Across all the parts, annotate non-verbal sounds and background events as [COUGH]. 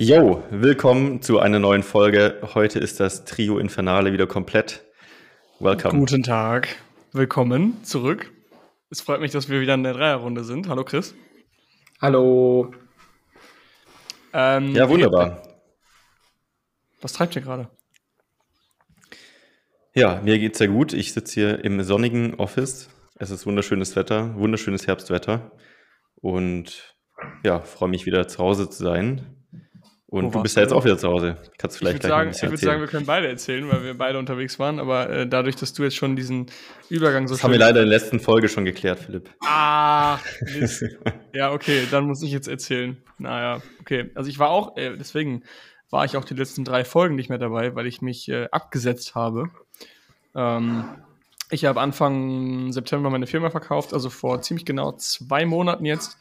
Jo, willkommen zu einer neuen Folge. Heute ist das Trio Infernale wieder komplett. Welcome. Guten Tag. Willkommen zurück. Es freut mich, dass wir wieder in der Dreierrunde sind. Hallo Chris. Hallo. Ähm, ja, wunderbar. Was treibt ihr gerade? Ja, mir geht's sehr gut. Ich sitze hier im sonnigen Office. Es ist wunderschönes Wetter, wunderschönes Herbstwetter. Und ja, freue mich wieder zu Hause zu sein. Und Wo du bist ja jetzt auch wieder zu Hause. Kannst du vielleicht ich sagen, Ich würde sagen, wir können beide erzählen, weil wir beide unterwegs waren. Aber äh, dadurch, dass du jetzt schon diesen Übergang so Das haben wir leider in der letzten Folge schon geklärt, Philipp. Ah, Mist. [LAUGHS] ja, okay, dann muss ich jetzt erzählen. Naja, okay. Also ich war auch, äh, deswegen war ich auch die letzten drei Folgen nicht mehr dabei, weil ich mich äh, abgesetzt habe. Ähm, ich habe Anfang September meine Firma verkauft, also vor ziemlich genau zwei Monaten jetzt.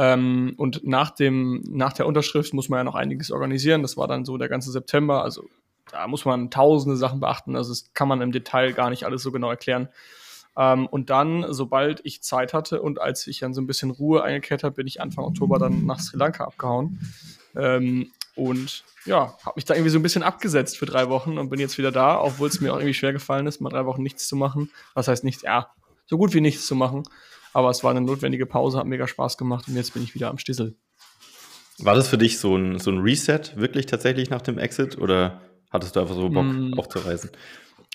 Ähm, und nach, dem, nach der Unterschrift muss man ja noch einiges organisieren. Das war dann so der ganze September. Also da muss man tausende Sachen beachten. Also das kann man im Detail gar nicht alles so genau erklären. Ähm, und dann, sobald ich Zeit hatte und als ich dann so ein bisschen Ruhe eingekehrt habe, bin ich Anfang Oktober dann nach Sri Lanka abgehauen. Ähm, und ja, habe mich da irgendwie so ein bisschen abgesetzt für drei Wochen und bin jetzt wieder da, obwohl es mir auch irgendwie schwer gefallen ist, mal drei Wochen nichts zu machen. Was heißt nichts? Ja, so gut wie nichts zu machen. Aber es war eine notwendige Pause, hat mega Spaß gemacht und jetzt bin ich wieder am Stissel. War das für dich so ein, so ein Reset wirklich tatsächlich nach dem Exit oder hattest du einfach so Bock mm. auch zu reisen?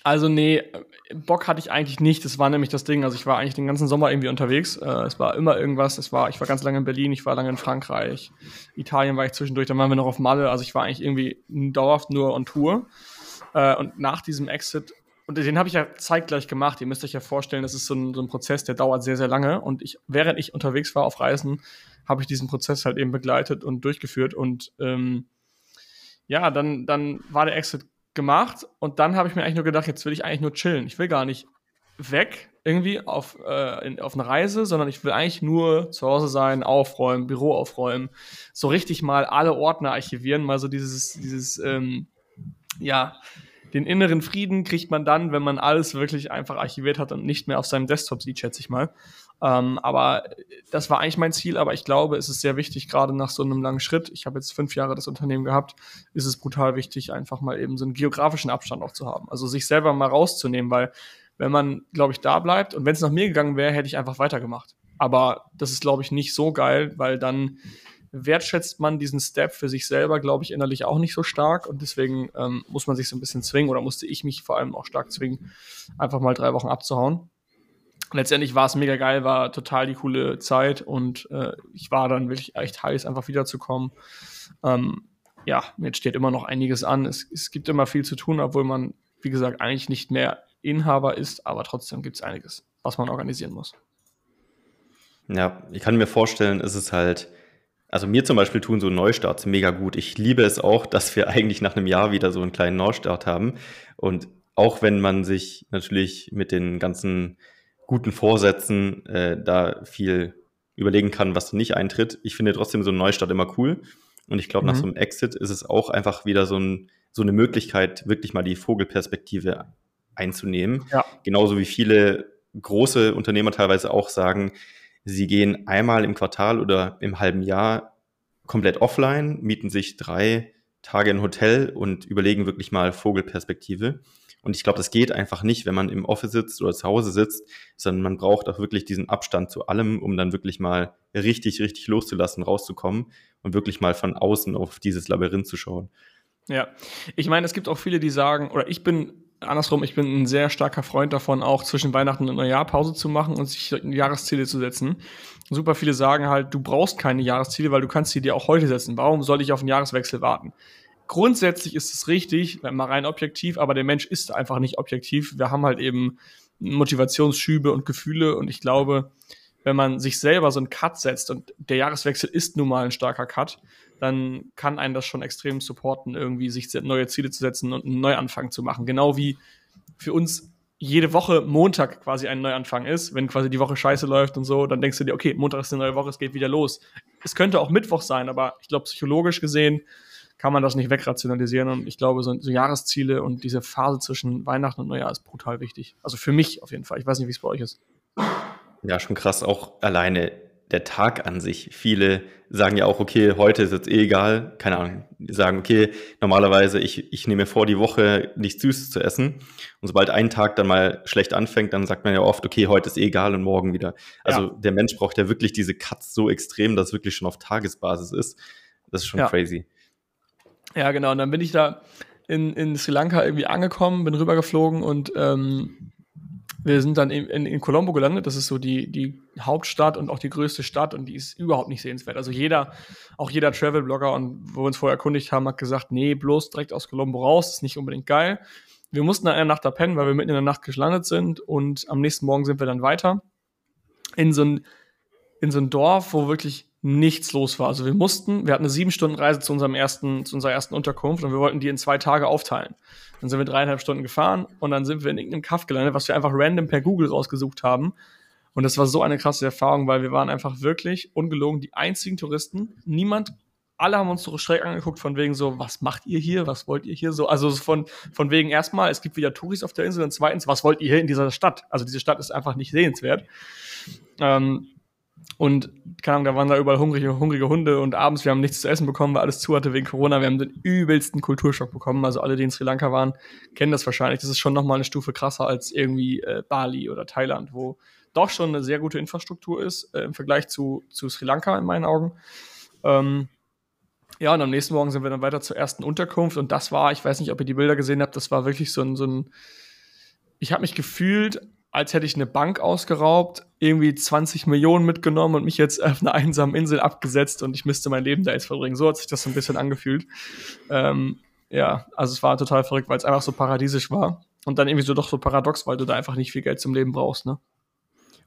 Also nee, Bock hatte ich eigentlich nicht. Das war nämlich das Ding. Also ich war eigentlich den ganzen Sommer irgendwie unterwegs. Äh, es war immer irgendwas. Es war, ich war ganz lange in Berlin, ich war lange in Frankreich, Italien war ich zwischendurch. Dann waren wir noch auf Malle. Also ich war eigentlich irgendwie dauerhaft nur on Tour. Äh, und nach diesem Exit und den habe ich ja zeitgleich gemacht. Ihr müsst euch ja vorstellen, das ist so ein, so ein Prozess, der dauert sehr, sehr lange. Und ich, während ich unterwegs war auf Reisen, habe ich diesen Prozess halt eben begleitet und durchgeführt. Und ähm, ja, dann, dann war der Exit gemacht und dann habe ich mir eigentlich nur gedacht, jetzt will ich eigentlich nur chillen. Ich will gar nicht weg irgendwie auf, äh, in, auf eine Reise, sondern ich will eigentlich nur zu Hause sein, aufräumen, Büro aufräumen, so richtig mal alle Ordner archivieren, mal so dieses, dieses, ähm, ja, den inneren Frieden kriegt man dann, wenn man alles wirklich einfach archiviert hat und nicht mehr auf seinem Desktop sieht, schätze ich mal. Ähm, aber das war eigentlich mein Ziel, aber ich glaube, es ist sehr wichtig, gerade nach so einem langen Schritt, ich habe jetzt fünf Jahre das Unternehmen gehabt, ist es brutal wichtig, einfach mal eben so einen geografischen Abstand auch zu haben. Also sich selber mal rauszunehmen, weil wenn man, glaube ich, da bleibt und wenn es nach mir gegangen wäre, hätte ich einfach weitergemacht. Aber das ist, glaube ich, nicht so geil, weil dann wertschätzt man diesen Step für sich selber, glaube ich, innerlich auch nicht so stark. Und deswegen ähm, muss man sich so ein bisschen zwingen oder musste ich mich vor allem auch stark zwingen, einfach mal drei Wochen abzuhauen. Letztendlich war es mega geil, war total die coole Zeit und äh, ich war dann wirklich echt heiß, einfach wiederzukommen. Ähm, ja, jetzt steht immer noch einiges an. Es, es gibt immer viel zu tun, obwohl man, wie gesagt, eigentlich nicht mehr Inhaber ist, aber trotzdem gibt es einiges, was man organisieren muss. Ja, ich kann mir vorstellen, ist es halt also mir zum Beispiel tun so Neustarts mega gut. Ich liebe es auch, [LAUGHS] dass wir eigentlich nach einem Jahr wieder so einen kleinen Neustart haben. Und auch wenn man sich natürlich mit den ganzen guten Vorsätzen äh, da viel überlegen kann, was nicht eintritt, ich finde trotzdem so einen Neustart immer cool. Und ich glaube, mhm. nach so einem Exit ist es auch einfach wieder so, ein, so eine Möglichkeit, wirklich mal die Vogelperspektive einzunehmen. Ja. Genauso wie viele große Unternehmer teilweise auch sagen, Sie gehen einmal im Quartal oder im halben Jahr komplett offline, mieten sich drei Tage ein Hotel und überlegen wirklich mal Vogelperspektive. Und ich glaube, das geht einfach nicht, wenn man im Office sitzt oder zu Hause sitzt, sondern man braucht auch wirklich diesen Abstand zu allem, um dann wirklich mal richtig, richtig loszulassen, rauszukommen und wirklich mal von außen auf dieses Labyrinth zu schauen. Ja, ich meine, es gibt auch viele, die sagen, oder ich bin andersrum, ich bin ein sehr starker Freund davon, auch zwischen Weihnachten und Neujahr Pause zu machen und sich Jahresziele zu setzen. Super viele sagen halt, du brauchst keine Jahresziele, weil du kannst sie dir auch heute setzen. Warum soll ich auf einen Jahreswechsel warten? Grundsätzlich ist es richtig, mal rein objektiv, aber der Mensch ist einfach nicht objektiv. Wir haben halt eben Motivationsschübe und Gefühle und ich glaube, wenn man sich selber so einen Cut setzt und der Jahreswechsel ist nun mal ein starker Cut, dann kann einen das schon extrem supporten, irgendwie sich neue Ziele zu setzen und einen Neuanfang zu machen. Genau wie für uns jede Woche Montag quasi ein Neuanfang ist, wenn quasi die Woche scheiße läuft und so, dann denkst du dir, okay, Montag ist eine neue Woche, es geht wieder los. Es könnte auch Mittwoch sein, aber ich glaube, psychologisch gesehen kann man das nicht wegrationalisieren und ich glaube, so, so Jahresziele und diese Phase zwischen Weihnachten und Neujahr ist brutal wichtig. Also für mich auf jeden Fall. Ich weiß nicht, wie es bei euch ist. Ja, schon krass. Auch alleine der Tag an sich. Viele sagen ja auch, okay, heute ist jetzt eh egal. Keine Ahnung. Die sagen, okay, normalerweise, ich, ich nehme vor, die Woche nichts Süßes zu essen. Und sobald ein Tag dann mal schlecht anfängt, dann sagt man ja oft, okay, heute ist eh egal und morgen wieder. Also ja. der Mensch braucht ja wirklich diese Cuts so extrem, dass es wirklich schon auf Tagesbasis ist. Das ist schon ja. crazy. Ja, genau. Und dann bin ich da in, in Sri Lanka irgendwie angekommen, bin rübergeflogen und ähm, wir sind dann in, in, in, Colombo gelandet. Das ist so die, die Hauptstadt und auch die größte Stadt und die ist überhaupt nicht sehenswert. Also jeder, auch jeder Travel-Blogger und wo wir uns vorher erkundigt haben, hat gesagt, nee, bloß direkt aus Colombo raus, ist nicht unbedingt geil. Wir mussten dann eine Nacht da pennen, weil wir mitten in der Nacht gelandet sind und am nächsten Morgen sind wir dann weiter in so ein, in so ein Dorf, wo wirklich nichts los war. Also wir mussten, wir hatten eine sieben Stunden Reise zu unserem ersten, zu unserer ersten Unterkunft und wir wollten die in zwei Tage aufteilen. Dann sind wir dreieinhalb Stunden gefahren und dann sind wir in irgendeinem Kaff gelandet, was wir einfach random per Google rausgesucht haben. Und das war so eine krasse Erfahrung, weil wir waren einfach wirklich ungelogen die einzigen Touristen. Niemand, alle haben uns so schräg angeguckt von wegen so, was macht ihr hier? Was wollt ihr hier so? Also von, von wegen erstmal, es gibt wieder Touris auf der Insel und zweitens, was wollt ihr hier in dieser Stadt? Also diese Stadt ist einfach nicht sehenswert. Ähm, und keine Ahnung, da waren da überall hungrige, hungrige Hunde und abends, wir haben nichts zu essen bekommen, weil alles zu hatte wegen Corona. Wir haben den übelsten Kulturschock bekommen. Also alle, die in Sri Lanka waren, kennen das wahrscheinlich. Das ist schon nochmal eine Stufe krasser als irgendwie äh, Bali oder Thailand, wo doch schon eine sehr gute Infrastruktur ist äh, im Vergleich zu, zu Sri Lanka in meinen Augen. Ähm, ja, und am nächsten Morgen sind wir dann weiter zur ersten Unterkunft und das war, ich weiß nicht, ob ihr die Bilder gesehen habt, das war wirklich so ein, so ein ich habe mich gefühlt, als hätte ich eine Bank ausgeraubt, irgendwie 20 Millionen mitgenommen und mich jetzt auf einer einsamen Insel abgesetzt und ich müsste mein Leben da jetzt verbringen. So hat sich das so ein bisschen angefühlt. Ähm, ja, also es war total verrückt, weil es einfach so paradiesisch war. Und dann irgendwie so doch so paradox, weil du da einfach nicht viel Geld zum Leben brauchst, ne?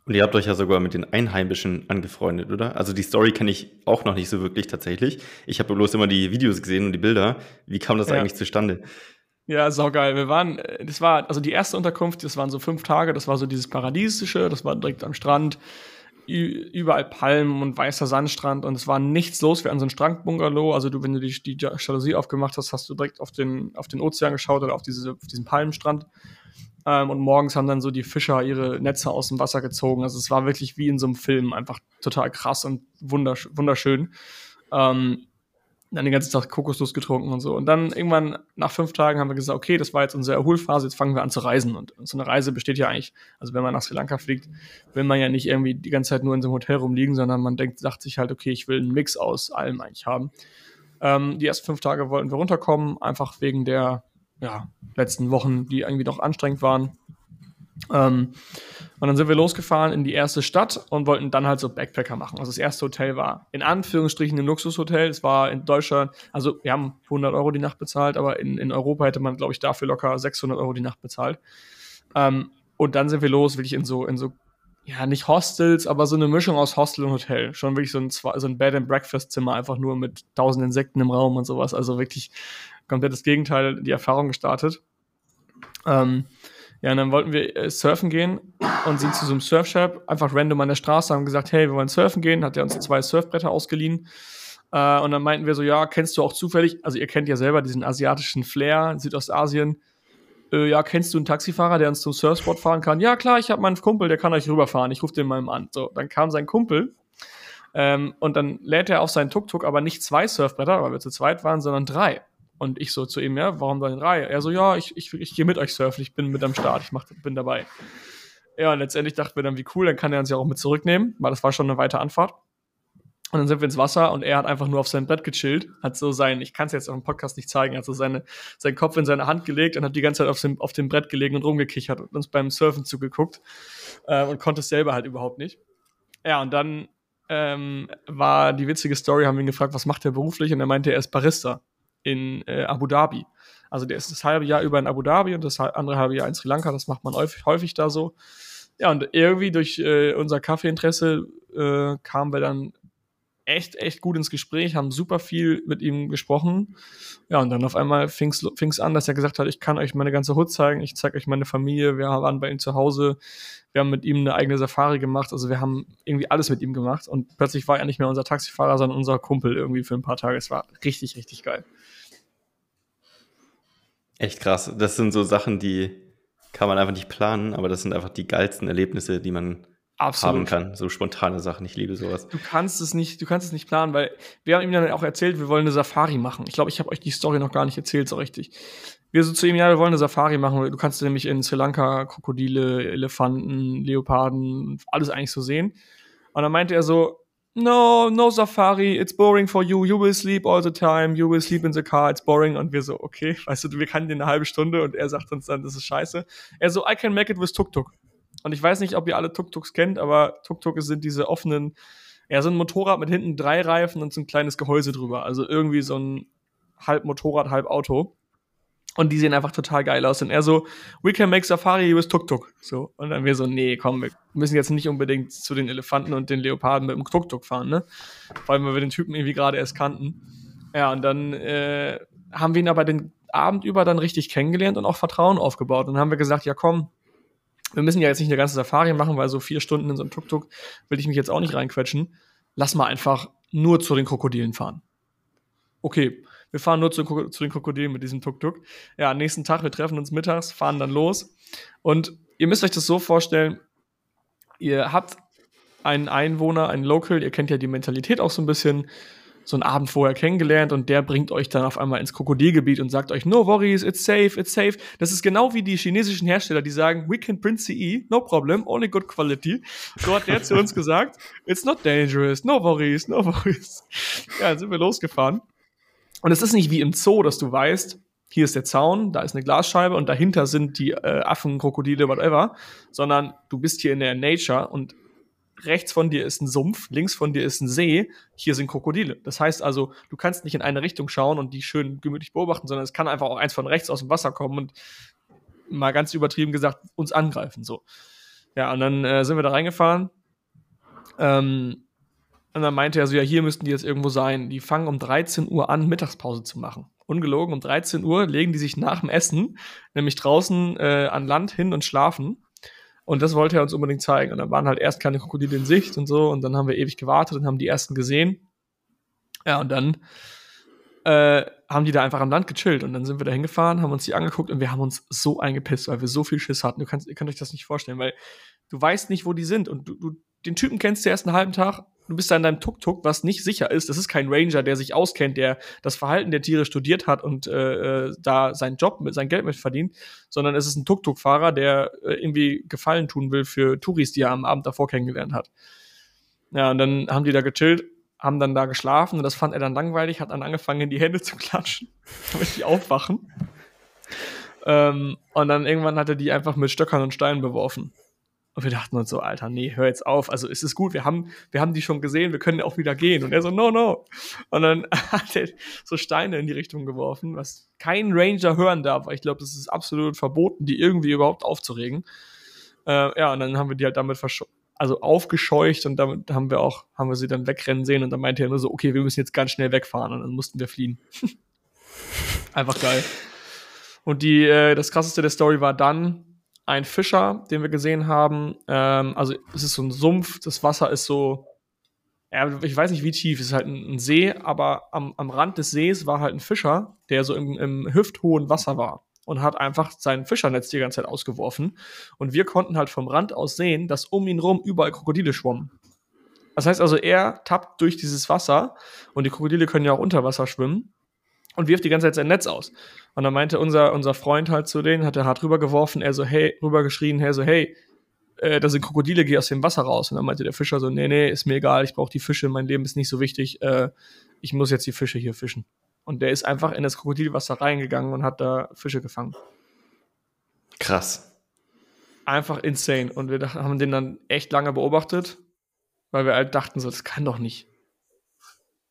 Und ihr habt euch ja sogar mit den Einheimischen angefreundet, oder? Also die Story kenne ich auch noch nicht so wirklich tatsächlich. Ich habe bloß immer die Videos gesehen und die Bilder. Wie kam das ja. eigentlich zustande? Ja, saugeil. Wir waren, äh, das war, also die erste Unterkunft, das waren so fünf Tage, das war so dieses Paradiesische, das war direkt am Strand, überall Palmen und weißer Sandstrand und es war nichts los. Wir hatten so einen Strandbungalow, also du, wenn du die, die Jalousie aufgemacht hast, hast du direkt auf den, auf den Ozean geschaut oder auf, diese, auf diesen Palmenstrand. Ähm, und morgens haben dann so die Fischer ihre Netze aus dem Wasser gezogen. Also es war wirklich wie in so einem Film, einfach total krass und wundersch wunderschön. Ähm, dann den ganzen Tag Kokosnuss getrunken und so. Und dann irgendwann nach fünf Tagen haben wir gesagt, okay, das war jetzt unsere Erholphase, jetzt fangen wir an zu reisen. Und so eine Reise besteht ja eigentlich, also wenn man nach Sri Lanka fliegt, will man ja nicht irgendwie die ganze Zeit nur in so einem Hotel rumliegen, sondern man denkt, sagt sich halt, okay, ich will einen Mix aus allem eigentlich haben. Ähm, die ersten fünf Tage wollten wir runterkommen, einfach wegen der ja, letzten Wochen, die irgendwie doch anstrengend waren. Ähm, und dann sind wir losgefahren in die erste Stadt und wollten dann halt so Backpacker machen. Also das erste Hotel war in Anführungsstrichen ein Luxushotel. Es war in Deutschland, also wir haben 100 Euro die Nacht bezahlt, aber in, in Europa hätte man, glaube ich, dafür locker 600 Euro die Nacht bezahlt. Ähm, und dann sind wir los, wirklich in so, in so, ja, nicht Hostels, aber so eine Mischung aus Hostel und Hotel. Schon wirklich so ein, so ein Bed-and-Breakfast-Zimmer, einfach nur mit tausend Insekten im Raum und sowas. Also wirklich komplett das Gegenteil, die Erfahrung gestartet. Ähm, ja, und dann wollten wir äh, surfen gehen und sind zu so einem Surfshop einfach random an der Straße, haben gesagt, hey, wir wollen surfen gehen, hat er uns zwei Surfbretter ausgeliehen. Äh, und dann meinten wir so, ja, kennst du auch zufällig, also ihr kennt ja selber diesen asiatischen Flair in Südostasien. Äh, ja, kennst du einen Taxifahrer, der uns zum Surfspot fahren kann? Ja, klar, ich habe meinen Kumpel, der kann euch rüberfahren. Ich rufe den mal an. So, dann kam sein Kumpel ähm, und dann lädt er auf seinen Tuk-Tuk aber nicht zwei Surfbretter, weil wir zu zweit waren, sondern drei. Und ich so zu ihm, ja, warum dann drei? Er so, ja, ich, ich, ich gehe mit euch surfen, ich bin mit am Start, ich mach, bin dabei. Ja, und letztendlich dachten wir dann, wie cool, dann kann er uns ja auch mit zurücknehmen, weil das war schon eine weite Anfahrt. Und dann sind wir ins Wasser und er hat einfach nur auf seinem Brett gechillt, hat so sein, ich kann es jetzt auf dem Podcast nicht zeigen, hat so seine, seinen Kopf in seine Hand gelegt und hat die ganze Zeit auf dem, auf dem Brett gelegen und rumgekichert und uns beim Surfen zugeguckt äh, und konnte es selber halt überhaupt nicht. Ja, und dann ähm, war die witzige Story, haben wir ihn gefragt, was macht er beruflich? Und er meinte, er ist Barista in äh, Abu Dhabi. Also der ist das halbe Jahr über in Abu Dhabi und das andere halbe Jahr in Sri Lanka. Das macht man häufig, häufig da so. Ja, und irgendwie durch äh, unser Kaffeeinteresse äh, kamen wir dann echt, echt gut ins Gespräch, haben super viel mit ihm gesprochen. Ja, und dann auf einmal fing es an, dass er gesagt hat, ich kann euch meine ganze Hut zeigen, ich zeige euch meine Familie, wir waren bei ihm zu Hause, wir haben mit ihm eine eigene Safari gemacht, also wir haben irgendwie alles mit ihm gemacht und plötzlich war er nicht mehr unser Taxifahrer, sondern unser Kumpel irgendwie für ein paar Tage. Es war richtig, richtig geil. Echt krass. Das sind so Sachen, die kann man einfach nicht planen, aber das sind einfach die geilsten Erlebnisse, die man Absolut. haben kann. So spontane Sachen. Ich liebe sowas. Du kannst es nicht, du kannst es nicht planen, weil wir haben ihm dann auch erzählt, wir wollen eine Safari machen. Ich glaube, ich habe euch die Story noch gar nicht erzählt, so richtig. Wir so zu ihm, ja, wir wollen eine Safari machen. Du kannst nämlich in Sri Lanka Krokodile, Elefanten, Leoparden, alles eigentlich so sehen. Und dann meinte er so, no, no Safari, it's boring for you, you will sleep all the time, you will sleep in the car, it's boring. Und wir so, okay, [LAUGHS] weißt du, wir kannten den eine halbe Stunde und er sagt uns dann, das ist scheiße. Er so, I can make it with Tuk-Tuk. Und ich weiß nicht, ob ihr alle Tuk-Tuks kennt, aber Tuk-Tuk sind diese offenen, ja, so ein Motorrad mit hinten drei Reifen und so ein kleines Gehäuse drüber. Also irgendwie so ein halb Motorrad, halb Auto. Und die sehen einfach total geil aus. Und er so, we can make Safari with Tuk-Tuk. So. Und dann wir so, nee, komm, wir müssen jetzt nicht unbedingt zu den Elefanten und den Leoparden mit dem Tuk-Tuk fahren, ne? Vor allem, weil wir den Typen irgendwie gerade erst kannten. Ja, und dann äh, haben wir ihn aber den Abend über dann richtig kennengelernt und auch Vertrauen aufgebaut. Und dann haben wir gesagt, ja komm, wir müssen ja jetzt nicht eine ganze Safari machen, weil so vier Stunden in so einem Tuk-Tuk will ich mich jetzt auch nicht reinquetschen. Lass mal einfach nur zu den Krokodilen fahren. Okay, wir fahren nur zu, zu den Krokodilen mit diesem Tuk-Tuk. Ja, nächsten Tag, wir treffen uns mittags, fahren dann los. Und ihr müsst euch das so vorstellen, ihr habt einen Einwohner, einen Local, ihr kennt ja die Mentalität auch so ein bisschen, so einen Abend vorher kennengelernt und der bringt euch dann auf einmal ins Krokodilgebiet und sagt euch, no worries, it's safe, it's safe. Das ist genau wie die chinesischen Hersteller, die sagen, we can print CE, no problem, only good quality. So hat der zu uns gesagt, it's not dangerous, no worries, no worries. Ja, dann sind wir losgefahren. Und es ist nicht wie im Zoo, dass du weißt, hier ist der Zaun, da ist eine Glasscheibe und dahinter sind die äh, Affen, Krokodile, whatever, sondern du bist hier in der Nature und rechts von dir ist ein Sumpf, links von dir ist ein See, hier sind Krokodile. Das heißt also, du kannst nicht in eine Richtung schauen und die schön gemütlich beobachten, sondern es kann einfach auch eins von rechts aus dem Wasser kommen und mal ganz übertrieben gesagt uns angreifen. So. Ja, und dann äh, sind wir da reingefahren. Ähm, und dann meinte er so, ja, hier müssten die jetzt irgendwo sein. Die fangen um 13 Uhr an, Mittagspause zu machen. Ungelogen, um 13 Uhr legen die sich nach dem Essen, nämlich draußen äh, an Land hin und schlafen. Und das wollte er uns unbedingt zeigen. Und dann waren halt erst keine Krokodile in Sicht und so. Und dann haben wir ewig gewartet und haben die ersten gesehen. Ja, und dann äh, haben die da einfach am Land gechillt. Und dann sind wir da hingefahren, haben uns die angeguckt und wir haben uns so eingepisst, weil wir so viel Schiss hatten. Du kannst, ihr könnt euch das nicht vorstellen, weil du weißt nicht, wo die sind. Und du, du den Typen kennst du erst einen halben Tag du bist da in deinem Tuk-Tuk, was nicht sicher ist. Das ist kein Ranger, der sich auskennt, der das Verhalten der Tiere studiert hat und äh, äh, da seinen Job mit, sein Geld mit verdient, sondern es ist ein Tuk-Tuk-Fahrer, der äh, irgendwie Gefallen tun will für Touris, die er am Abend davor kennengelernt hat. Ja, und dann haben die da gechillt, haben dann da geschlafen und das fand er dann langweilig, hat dann angefangen, in die Hände zu klatschen, [LAUGHS] damit die aufwachen. Ähm, und dann irgendwann hat er die einfach mit Stöckern und Steinen beworfen. Und wir dachten uns so, Alter, nee, hör jetzt auf. Also es ist gut, wir haben, wir haben die schon gesehen, wir können auch wieder gehen. Und er so, no, no. Und dann [LAUGHS] hat er so Steine in die Richtung geworfen, was kein Ranger hören darf, weil ich glaube, das ist absolut verboten, die irgendwie überhaupt aufzuregen. Äh, ja, und dann haben wir die halt damit also aufgescheucht und damit haben wir auch, haben wir sie dann wegrennen sehen und dann meinte er nur so, okay, wir müssen jetzt ganz schnell wegfahren und dann mussten wir fliehen. [LAUGHS] Einfach geil. Und die, äh, das krasseste der Story war dann, ein Fischer, den wir gesehen haben. Ähm, also es ist so ein Sumpf, das Wasser ist so, ja, ich weiß nicht wie tief, es ist halt ein, ein See, aber am, am Rand des Sees war halt ein Fischer, der so im, im hüfthohen Wasser war und hat einfach sein Fischernetz die ganze Zeit ausgeworfen. Und wir konnten halt vom Rand aus sehen, dass um ihn rum überall Krokodile schwommen. Das heißt also, er tappt durch dieses Wasser und die Krokodile können ja auch unter Wasser schwimmen und wirft die ganze Zeit sein Netz aus. Und dann meinte unser, unser Freund halt zu denen, hat er hart rübergeworfen, er so, hey, rübergeschrien, hey, so, hey, äh, da sind Krokodile, geh aus dem Wasser raus. Und dann meinte der Fischer so, nee, nee, ist mir egal, ich brauche die Fische, mein Leben ist nicht so wichtig, äh, ich muss jetzt die Fische hier fischen. Und der ist einfach in das Krokodilwasser reingegangen und hat da Fische gefangen. Krass. Einfach insane. Und wir haben den dann echt lange beobachtet, weil wir halt dachten so, das kann doch nicht.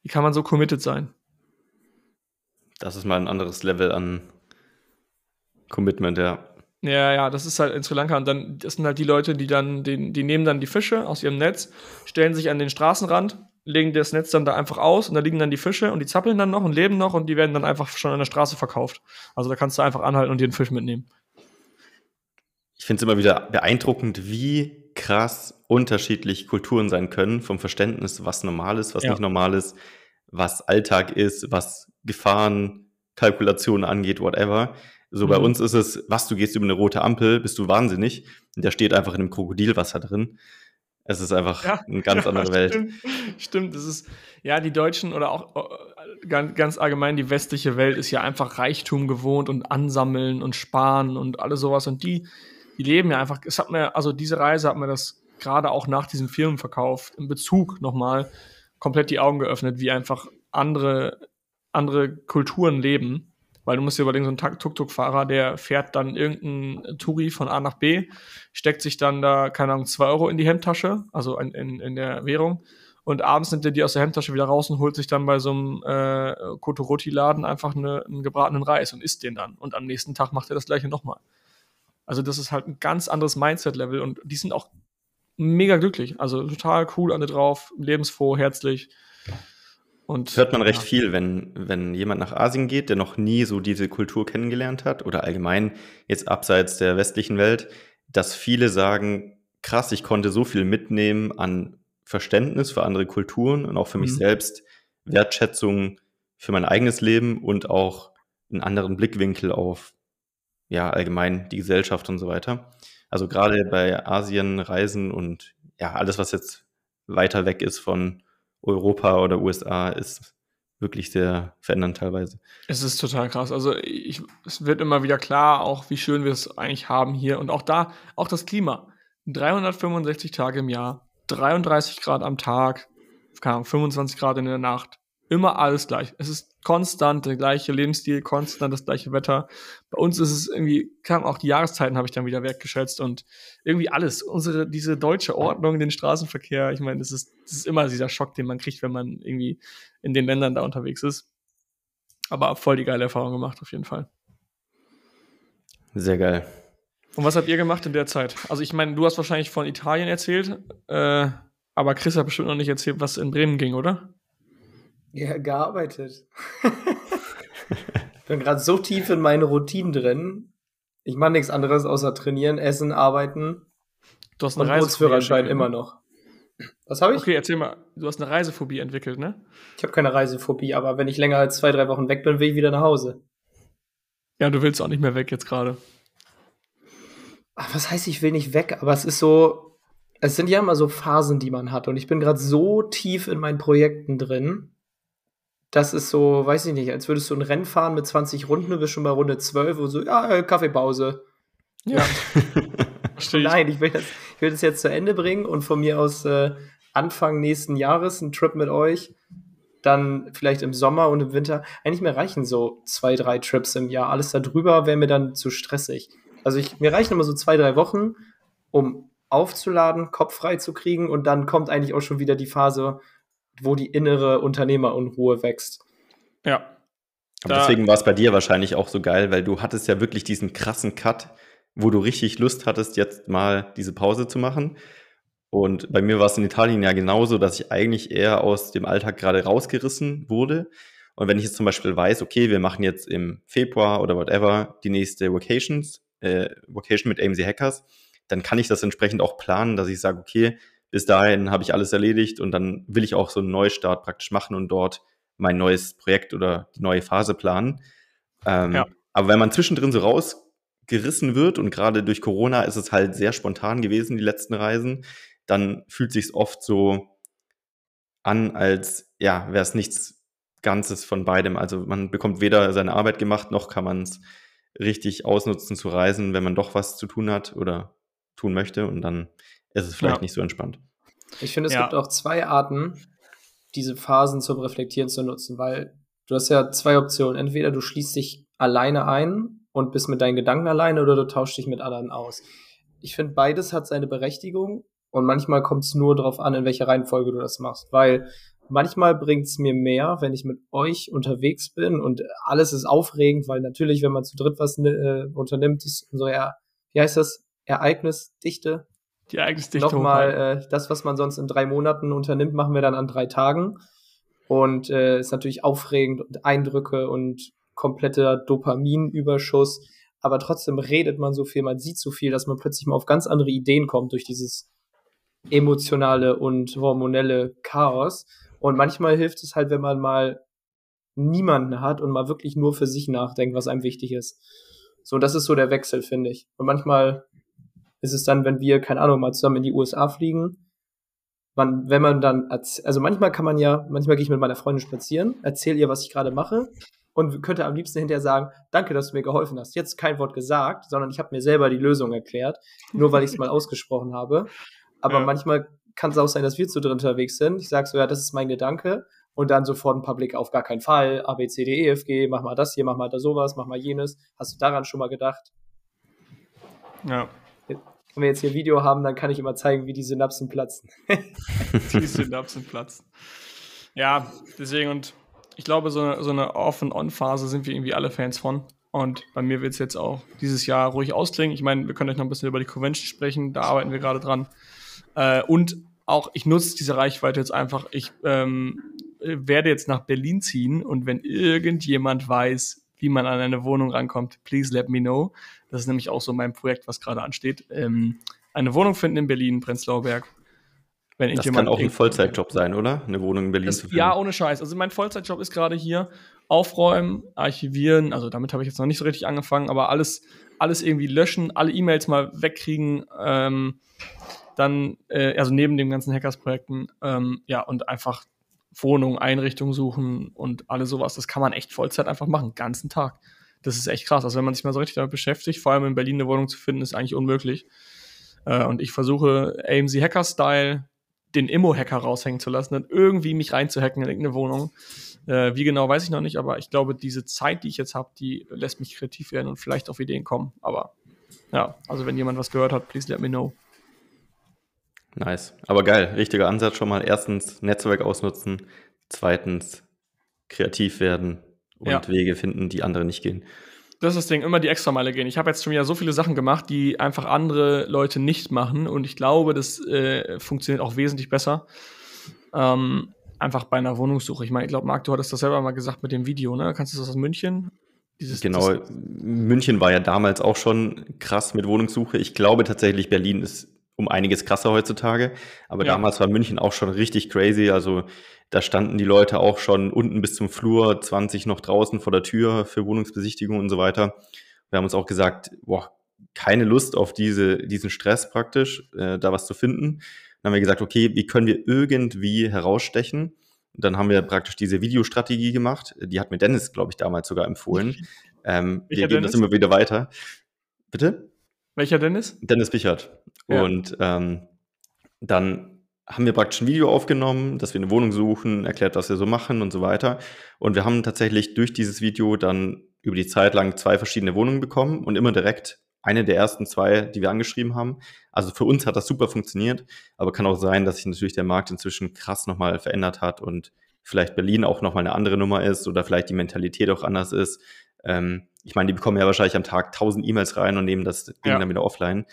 Wie kann man so committed sein? Das ist mal ein anderes Level an Commitment, ja. Ja, ja, das ist halt in Sri Lanka. Und dann, das sind halt die Leute, die dann, die, die nehmen dann die Fische aus ihrem Netz, stellen sich an den Straßenrand, legen das Netz dann da einfach aus und da liegen dann die Fische und die zappeln dann noch und leben noch und die werden dann einfach schon an der Straße verkauft. Also da kannst du einfach anhalten und dir einen Fisch mitnehmen. Ich finde es immer wieder beeindruckend, wie krass unterschiedlich Kulturen sein können, vom Verständnis, was normal ist, was ja. nicht normal ist, was Alltag ist, was Gefahren, Kalkulationen angeht, whatever. So mhm. bei uns ist es, was, du gehst über eine rote Ampel, bist du wahnsinnig. Und da steht einfach in einem Krokodilwasser drin. Es ist einfach ja, eine ganz [LAUGHS] ja, andere Welt. Stimmt, stimmt, es ist, ja, die Deutschen oder auch äh, ganz, ganz allgemein die westliche Welt ist ja einfach Reichtum gewohnt und ansammeln und sparen und alles sowas. Und die, die leben ja einfach, es hat mir, also diese Reise hat mir das gerade auch nach diesem Firmenverkauf im Bezug nochmal komplett die Augen geöffnet, wie einfach andere, andere Kulturen leben weil du musst dir überlegen, so ein Tuk-Tuk-Fahrer, der fährt dann irgendein Touri von A nach B, steckt sich dann da, keine Ahnung, zwei Euro in die Hemdtasche, also in, in, in der Währung. Und abends nimmt er die aus der Hemdtasche wieder raus und holt sich dann bei so einem äh, Kotoroti-Laden einfach eine, einen gebratenen Reis und isst den dann. Und am nächsten Tag macht er das gleiche nochmal. Also das ist halt ein ganz anderes Mindset-Level und die sind auch mega glücklich. Also total cool alle drauf, lebensfroh, herzlich. Und, hört man recht ja. viel, wenn, wenn jemand nach Asien geht, der noch nie so diese Kultur kennengelernt hat oder allgemein jetzt abseits der westlichen Welt, dass viele sagen, krass, ich konnte so viel mitnehmen an Verständnis für andere Kulturen und auch für mhm. mich selbst, Wertschätzung für mein eigenes Leben und auch einen anderen Blickwinkel auf, ja, allgemein die Gesellschaft und so weiter. Also gerade bei Asien, Reisen und ja, alles, was jetzt weiter weg ist von Europa oder USA ist wirklich sehr verändernd teilweise. Es ist total krass. Also ich, es wird immer wieder klar, auch wie schön wir es eigentlich haben hier und auch da, auch das Klima. 365 Tage im Jahr, 33 Grad am Tag, keine Ahnung, 25 Grad in der Nacht. Immer alles gleich. Es ist konstant der gleiche Lebensstil, konstant das gleiche Wetter. Bei uns ist es irgendwie, kam auch die Jahreszeiten habe ich dann wieder wertgeschätzt und irgendwie alles. Unsere, diese deutsche Ordnung, den Straßenverkehr, ich meine, das ist, das ist immer dieser Schock, den man kriegt, wenn man irgendwie in den Ländern da unterwegs ist. Aber voll die geile Erfahrung gemacht, auf jeden Fall. Sehr geil. Und was habt ihr gemacht in der Zeit? Also ich meine, du hast wahrscheinlich von Italien erzählt, äh, aber Chris hat bestimmt noch nicht erzählt, was in Bremen ging, oder? Ja, gearbeitet. ich bin gerade so tief in meine Routinen drin. Ich mache nichts anderes außer trainieren, essen, arbeiten. Du hast einen Reiseführerschein immer noch. Was habe ich? Okay, erzähl mal. Du hast eine Reisephobie entwickelt, ne? Ich habe keine Reisephobie, aber wenn ich länger als zwei, drei Wochen weg bin, will ich wieder nach Hause. Ja, du willst auch nicht mehr weg jetzt gerade. Was heißt, ich will nicht weg? Aber es ist so, es sind ja immer so Phasen, die man hat. Und ich bin gerade so tief in meinen Projekten drin, das ist so, weiß ich nicht, als würdest du ein Rennen fahren mit 20 Runden, du bist schon bei Runde 12 und so, ja, äh, Kaffeepause. Ja. [LAUGHS] Nein, ich will, das, ich will das jetzt zu Ende bringen und von mir aus äh, Anfang nächsten Jahres einen Trip mit euch. Dann vielleicht im Sommer und im Winter. Eigentlich mir reichen so zwei, drei Trips im Jahr. Alles darüber wäre mir dann zu stressig. Also ich, mir reichen immer so zwei, drei Wochen, um aufzuladen, Kopf frei zu kriegen und dann kommt eigentlich auch schon wieder die Phase, wo die innere Unternehmerunruhe wächst. Ja. Aber deswegen war es bei dir wahrscheinlich auch so geil, weil du hattest ja wirklich diesen krassen Cut, wo du richtig Lust hattest, jetzt mal diese Pause zu machen. Und bei mir war es in Italien ja genauso, dass ich eigentlich eher aus dem Alltag gerade rausgerissen wurde. Und wenn ich jetzt zum Beispiel weiß, okay, wir machen jetzt im Februar oder whatever die nächste Vocations, äh, Vocation mit AMC Hackers, dann kann ich das entsprechend auch planen, dass ich sage, okay, bis dahin habe ich alles erledigt und dann will ich auch so einen Neustart praktisch machen und dort mein neues Projekt oder die neue Phase planen. Ähm, ja. Aber wenn man zwischendrin so rausgerissen wird und gerade durch Corona ist es halt sehr spontan gewesen, die letzten Reisen, dann fühlt sich oft so an, als ja, wäre es nichts Ganzes von beidem. Also man bekommt weder seine Arbeit gemacht, noch kann man es richtig ausnutzen zu reisen, wenn man doch was zu tun hat oder tun möchte und dann ist es vielleicht ja. nicht so entspannt. Ich finde, es ja. gibt auch zwei Arten, diese Phasen zum Reflektieren zu nutzen, weil du hast ja zwei Optionen. Entweder du schließt dich alleine ein und bist mit deinen Gedanken alleine oder du tauschst dich mit anderen aus. Ich finde, beides hat seine Berechtigung und manchmal kommt es nur darauf an, in welcher Reihenfolge du das machst, weil manchmal bringt es mir mehr, wenn ich mit euch unterwegs bin und alles ist aufregend, weil natürlich, wenn man zu dritt was äh, unternimmt, ist unsere, wie heißt das, Ereignisdichte. Die Ereignisdichte. Nochmal, äh, das, was man sonst in drei Monaten unternimmt, machen wir dann an drei Tagen. Und äh, ist natürlich aufregend und Eindrücke und kompletter Dopaminüberschuss. Aber trotzdem redet man so viel, man sieht so viel, dass man plötzlich mal auf ganz andere Ideen kommt durch dieses emotionale und hormonelle Chaos. Und manchmal hilft es halt, wenn man mal niemanden hat und mal wirklich nur für sich nachdenkt, was einem wichtig ist. So, das ist so der Wechsel, finde ich. Und manchmal ist es dann, wenn wir, keine Ahnung, mal zusammen in die USA fliegen, man, wenn man dann, also manchmal kann man ja, manchmal gehe ich mit meiner Freundin spazieren, erzähle ihr, was ich gerade mache und könnte am liebsten hinterher sagen, danke, dass du mir geholfen hast. Jetzt kein Wort gesagt, sondern ich habe mir selber die Lösung erklärt, nur weil ich es mal [LAUGHS] ausgesprochen habe. Aber ja. manchmal kann es auch sein, dass wir zu dritt unterwegs sind. Ich sage so, ja, das ist mein Gedanke. Und dann sofort ein paar Blicke auf gar keinen Fall. A, B, C, D, E, F, G, mach mal das hier, mach mal da sowas, mach mal jenes. Hast du daran schon mal gedacht? Ja. Wenn wir jetzt hier Video haben, dann kann ich immer zeigen, wie die Synapsen platzen. [LAUGHS] die Synapsen platzen. Ja, deswegen und ich glaube, so eine, so eine Off-and-On-Phase sind wir irgendwie alle Fans von. Und bei mir wird es jetzt auch dieses Jahr ruhig ausklingen. Ich meine, wir können euch noch ein bisschen über die Convention sprechen, da arbeiten wir gerade dran. Äh, und auch, ich nutze diese Reichweite jetzt einfach. Ich ähm, werde jetzt nach Berlin ziehen und wenn irgendjemand weiß, wie man an eine Wohnung rankommt, please let me know. Das ist nämlich auch so mein Projekt, was gerade ansteht. Ähm, eine Wohnung finden in Berlin, Prenzlauer Berg. Wenn das kann auch ein Vollzeitjob sein, oder? Eine Wohnung in Berlin das, zu finden. Ja, ohne Scheiß. Also mein Vollzeitjob ist gerade hier aufräumen, archivieren. Also damit habe ich jetzt noch nicht so richtig angefangen, aber alles, alles irgendwie löschen, alle E-Mails mal wegkriegen. Ähm, dann, äh, also neben den ganzen Hackers-Projekten, ähm, ja, und einfach Wohnung, Einrichtung suchen und alles sowas. Das kann man echt Vollzeit einfach machen, ganzen Tag. Das ist echt krass. Also wenn man sich mal so richtig damit beschäftigt, vor allem in Berlin eine Wohnung zu finden, ist eigentlich unmöglich. Äh, und ich versuche AMC Hacker-Style den Immo-Hacker raushängen zu lassen und irgendwie mich reinzuhacken in irgendeine Wohnung. Äh, wie genau, weiß ich noch nicht, aber ich glaube, diese Zeit, die ich jetzt habe, die lässt mich kreativ werden und vielleicht auf Ideen kommen. Aber ja, also wenn jemand was gehört hat, please let me know. Nice. Aber geil, richtiger Ansatz schon mal. Erstens Netzwerk ausnutzen, zweitens kreativ werden und ja. Wege finden, die andere nicht gehen. Das ist das Ding, immer die Extrameile gehen. Ich habe jetzt schon wieder so viele Sachen gemacht, die einfach andere Leute nicht machen und ich glaube, das äh, funktioniert auch wesentlich besser. Ähm, einfach bei einer Wohnungssuche. Ich meine, ich glaube, Marc, du hattest das selber mal gesagt mit dem Video, ne? Kannst du das aus München? Dieses, genau, München war ja damals auch schon krass mit Wohnungssuche. Ich glaube tatsächlich, Berlin ist um einiges krasser heutzutage. Aber ja. damals war München auch schon richtig crazy. Also da standen die Leute auch schon unten bis zum Flur, 20 noch draußen vor der Tür für Wohnungsbesichtigung und so weiter. Wir haben uns auch gesagt, boah, keine Lust auf diese, diesen Stress praktisch, äh, da was zu finden. Dann haben wir gesagt, okay, wie können wir irgendwie herausstechen? Und dann haben wir praktisch diese Videostrategie gemacht. Die hat mir Dennis, glaube ich, damals sogar empfohlen. [LAUGHS] Ähm, wir geben Dennis? das immer wieder weiter. Bitte? Welcher Dennis? Dennis Bichert. Ja. Und ähm, dann haben wir praktisch ein Video aufgenommen, dass wir eine Wohnung suchen, erklärt, was wir so machen und so weiter. Und wir haben tatsächlich durch dieses Video dann über die Zeit lang zwei verschiedene Wohnungen bekommen und immer direkt eine der ersten zwei, die wir angeschrieben haben. Also für uns hat das super funktioniert, aber kann auch sein, dass sich natürlich der Markt inzwischen krass nochmal verändert hat und vielleicht Berlin auch nochmal eine andere Nummer ist oder vielleicht die Mentalität auch anders ist. Ähm, ich meine, die bekommen ja wahrscheinlich am Tag 1000 E-Mails rein und nehmen das Ding ja. dann wieder offline.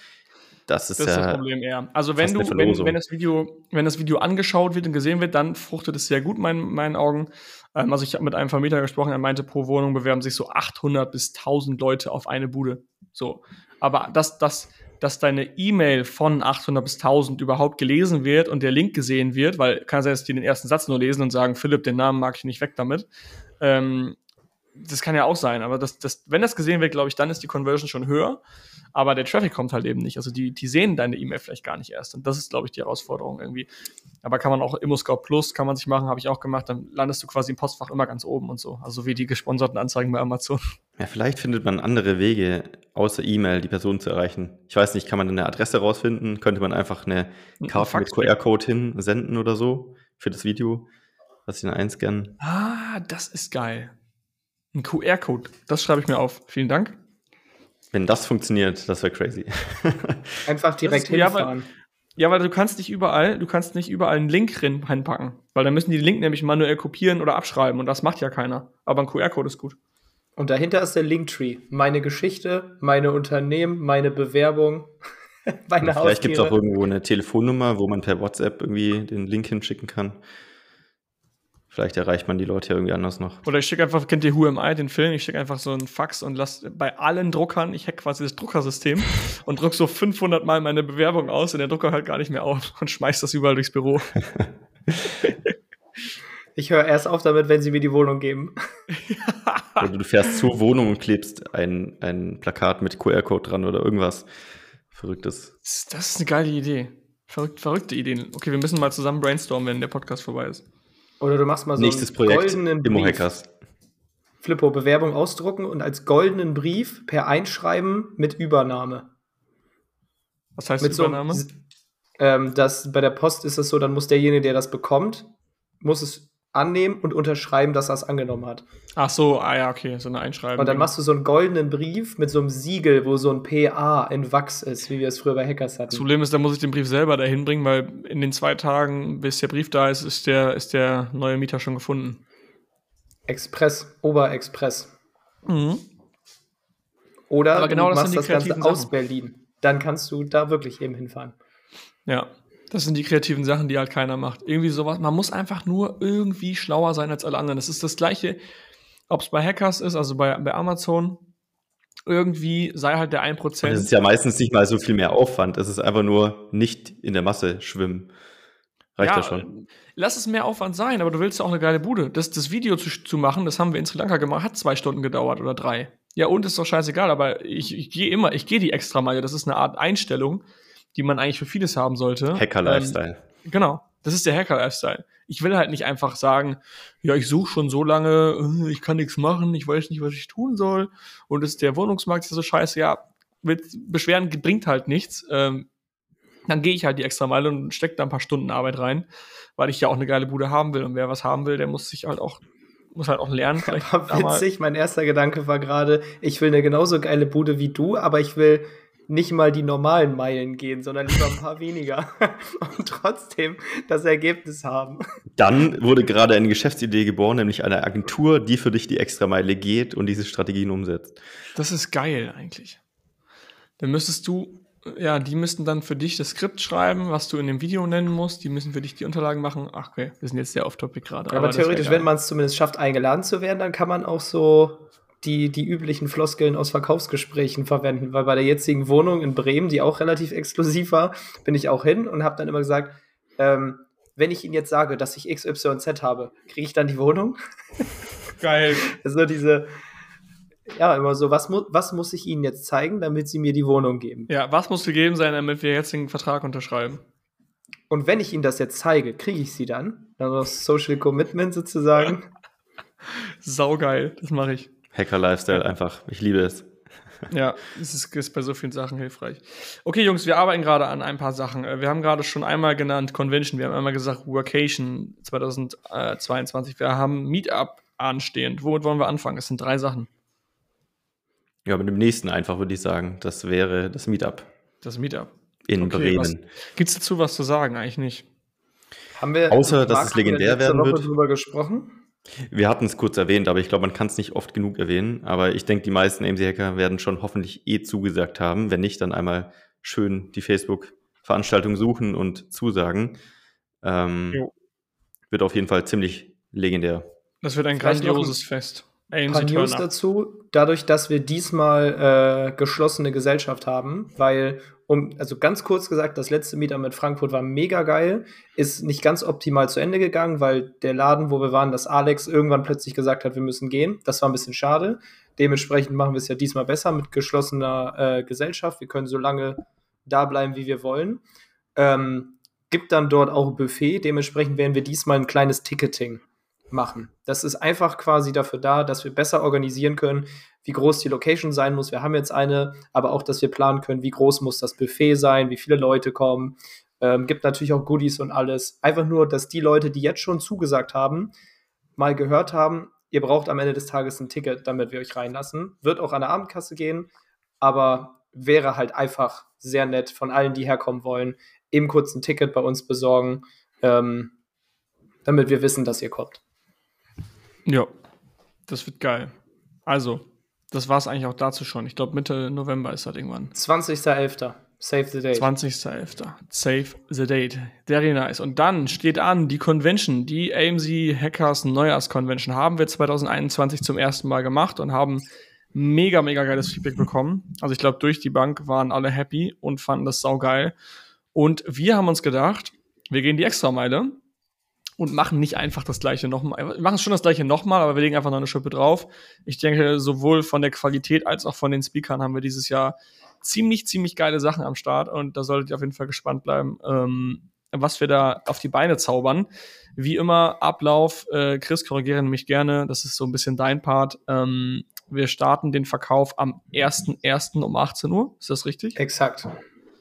Das ist, das ist ja das Problem eher. Also wenn du, wenn, wenn, das Video, wenn das Video angeschaut wird und gesehen wird, dann fruchtet es sehr gut, in meinen, meinen Augen. Ähm, also ich habe mit einem Vermieter gesprochen, er meinte, pro Wohnung bewerben sich so 800 bis 1000 Leute auf eine Bude. So. Aber dass, dass, dass deine E-Mail von 800 bis 1000 überhaupt gelesen wird und der Link gesehen wird, weil kann sein, dass die den ersten Satz nur lesen und sagen, Philipp, den Namen mag ich nicht weg damit. Ähm, das kann ja auch sein, aber das, das, wenn das gesehen wird, glaube ich, dann ist die Conversion schon höher. Aber der Traffic kommt halt eben nicht. Also die, die sehen deine E-Mail vielleicht gar nicht erst. Und das ist, glaube ich, die Herausforderung irgendwie. Aber kann man auch ImmoScout Plus, kann man sich machen, habe ich auch gemacht. Dann landest du quasi im Postfach immer ganz oben und so. Also wie die gesponserten Anzeigen bei Amazon. Ja, vielleicht findet man andere Wege, außer E-Mail die Person zu erreichen. Ich weiß nicht, kann man eine Adresse rausfinden? Könnte man einfach eine Karte mit QR-Code hinsenden oder so für das Video, was sie dann einscannen? Ah, das ist geil. Ein QR-Code, das schreibe ich mir auf. Vielen Dank. Wenn das funktioniert, das wäre crazy. [LAUGHS] Einfach direkt ist, hinfahren. Ja weil, ja, weil du kannst nicht überall, du kannst nicht überall einen Link reinpacken. Weil dann müssen die den Link nämlich manuell kopieren oder abschreiben und das macht ja keiner. Aber ein QR-Code ist gut. Und dahinter ist der Linktree. Meine Geschichte, meine Unternehmen, meine Bewerbung, [LAUGHS] meine Vielleicht gibt es auch irgendwo eine Telefonnummer, wo man per WhatsApp irgendwie den Link hinschicken kann. Vielleicht erreicht man die Leute ja irgendwie anders noch. Oder ich schicke einfach, kennt ihr Who Am I, den Film? Ich schicke einfach so einen Fax und lasse bei allen Druckern, ich hack quasi das Druckersystem [LAUGHS] und druck so 500 Mal meine Bewerbung aus und der Drucker hört gar nicht mehr auf und schmeißt das überall durchs Büro. [LAUGHS] ich höre erst auf damit, wenn sie mir die Wohnung geben. [LAUGHS] oder du fährst zur Wohnung und klebst ein, ein Plakat mit QR-Code dran oder irgendwas Verrücktes. Das ist eine geile Idee. Verrückt, verrückte Ideen. Okay, wir müssen mal zusammen brainstormen, wenn der Podcast vorbei ist. Oder du machst mal so Nächstes einen Projekt, goldenen Brief. Hackers. Flippo, Bewerbung ausdrucken und als goldenen Brief per Einschreiben mit Übernahme. Was heißt mit Übernahme? So, ähm, das, bei der Post ist es so, dann muss derjenige, der das bekommt, muss es annehmen und unterschreiben, dass er es angenommen hat. Ach so, ah ja, okay, so eine Einschreibung. Und dann machst du so einen goldenen Brief mit so einem Siegel, wo so ein PA in Wachs ist, wie wir es früher bei Hackers hatten. Das Problem ist, da muss ich den Brief selber dahin bringen, weil in den zwei Tagen, bis der Brief da ist, ist der, ist der neue Mieter schon gefunden. Express, Oberexpress. Mhm. Oder Aber genau du das machst das Ganze kreativen aus Sachen. Berlin. Dann kannst du da wirklich eben hinfahren. Ja, das sind die kreativen Sachen, die halt keiner macht. Irgendwie sowas. Man muss einfach nur irgendwie schlauer sein als alle anderen. Das ist das Gleiche, ob es bei Hackers ist, also bei, bei Amazon. Irgendwie sei halt der 1%. Und es ist ja meistens nicht mal so viel mehr Aufwand. Es ist einfach nur nicht in der Masse schwimmen. Reicht ja, schon. Lass es mehr Aufwand sein, aber du willst ja auch eine geile Bude. Das, das Video zu, zu machen, das haben wir in Sri Lanka gemacht, hat zwei Stunden gedauert oder drei. Ja, und ist doch scheißegal, aber ich, ich gehe immer, ich gehe die extra Meile. Das ist eine Art Einstellung, die man eigentlich für vieles haben sollte. Hacker-Lifestyle. Ähm, genau. Das ist der Hacker-Lifestyle. Ich will halt nicht einfach sagen, ja, ich suche schon so lange, äh, ich kann nichts machen, ich weiß nicht, was ich tun soll. Und ist der Wohnungsmarkt ist so scheiße, ja, mit Beschweren bringt halt nichts. Ähm, dann gehe ich halt die extra Meile und stecke da ein paar Stunden Arbeit rein, weil ich ja auch eine geile Bude haben will. Und wer was haben will, der muss sich halt auch, muss halt auch lernen. [LAUGHS] Vielleicht aber witzig, mein erster Gedanke war gerade, ich will eine genauso geile Bude wie du, aber ich will nicht mal die normalen Meilen gehen, sondern lieber ein paar weniger [LAUGHS] und trotzdem das Ergebnis haben. Dann wurde gerade eine Geschäftsidee geboren, nämlich eine Agentur, die für dich die Extrameile geht und diese Strategien umsetzt. Das ist geil eigentlich. Dann müsstest du, ja, die müssten dann für dich das Skript schreiben, was du in dem Video nennen musst. Die müssen für dich die Unterlagen machen. Ach, okay, wir sind jetzt sehr off-topic gerade. Aber, aber theoretisch, wenn man es zumindest schafft, eingeladen zu werden, dann kann man auch so die, die üblichen Floskeln aus Verkaufsgesprächen verwenden, weil bei der jetzigen Wohnung in Bremen, die auch relativ exklusiv war, bin ich auch hin und habe dann immer gesagt, ähm, wenn ich Ihnen jetzt sage, dass ich XYZ habe, kriege ich dann die Wohnung? Geil. [LAUGHS] Also diese, ja, immer so, was, mu was muss ich Ihnen jetzt zeigen, damit Sie mir die Wohnung geben? Ja, was muss gegeben sein, damit wir jetzt den Vertrag unterschreiben? Und wenn ich Ihnen das jetzt zeige, kriege ich Sie dann? Also Social Commitment sozusagen. [LAUGHS] Saugeil, das mache ich. Hacker-Lifestyle einfach. Ich liebe es. [LAUGHS] Ja, es ist, ist, bei so vielen Sachen hilfreich. Okay, Jungs, wir arbeiten gerade an ein paar Sachen. Wir haben gerade schon einmal genannt Convention, wir haben einmal gesagt Workation 2022. Wir haben Meetup anstehend. Womit wollen wir anfangen? Das sind drei Sachen. Ja, mit dem nächsten einfach würde ich sagen. Das wäre das Meetup. Das Meetup. In okay, Bremen. Gibt es dazu was zu sagen? Eigentlich nicht. Haben wir Außer, dass es legendär werden wird. darüber gesprochen? Wir hatten es kurz erwähnt, aber ich glaube, man kann es nicht oft genug erwähnen. Aber ich denke, die meisten AMC-Hacker werden schon hoffentlich eh zugesagt haben. Wenn nicht, dann einmal schön die Facebook-Veranstaltung suchen und zusagen. Ähm, wird auf jeden Fall ziemlich legendär. Das wird ein Vielleicht grandioses Fest. Ein paar News dazu. Dadurch, dass wir diesmal äh, geschlossene Gesellschaft haben, weil um, also ganz kurz gesagt, das letzte Meetup mit Frankfurt war mega geil, ist nicht ganz optimal zu Ende gegangen, weil der Laden, wo wir waren, dass Alex irgendwann plötzlich gesagt hat, wir müssen gehen. Das war ein bisschen schade. Dementsprechend machen wir es ja diesmal besser mit geschlossener äh, Gesellschaft. Wir können so lange da bleiben, wie wir wollen. Ähm, gibt dann dort auch Buffet. Dementsprechend werden wir diesmal ein kleines Ticketing machen. Das ist einfach quasi dafür da, dass wir besser organisieren können, wie groß die Location sein muss. Wir haben jetzt eine, aber auch, dass wir planen können, wie groß muss das Buffet sein, wie viele Leute kommen. Ähm, gibt natürlich auch Goodies und alles. Einfach nur, dass die Leute, die jetzt schon zugesagt haben, mal gehört haben, ihr braucht am Ende des Tages ein Ticket, damit wir euch reinlassen. Wird auch an der Abendkasse gehen, aber wäre halt einfach sehr nett von allen, die herkommen wollen, eben kurz ein Ticket bei uns besorgen, ähm, damit wir wissen, dass ihr kommt. Ja, das wird geil. Also, das war es eigentlich auch dazu schon. Ich glaube, Mitte November ist das irgendwann. 20.11. Save the date. 20.11. Save the date. Very nice. Und dann steht an die Convention, die AMC Hackers Neujahrsconvention haben wir 2021 zum ersten Mal gemacht und haben mega, mega geiles Feedback bekommen. Also ich glaube, durch die Bank waren alle happy und fanden das saugeil. Und wir haben uns gedacht, wir gehen die Extrameile und machen nicht einfach das gleiche nochmal. Wir machen schon das gleiche nochmal, aber wir legen einfach noch eine Schippe drauf. Ich denke, sowohl von der Qualität als auch von den Speakern haben wir dieses Jahr ziemlich, ziemlich geile Sachen am Start und da solltet ihr auf jeden Fall gespannt bleiben, ähm, was wir da auf die Beine zaubern. Wie immer, Ablauf, äh, Chris, korrigiere mich gerne, das ist so ein bisschen dein Part. Ähm, wir starten den Verkauf am 1.1. um 18 Uhr, ist das richtig? Exakt.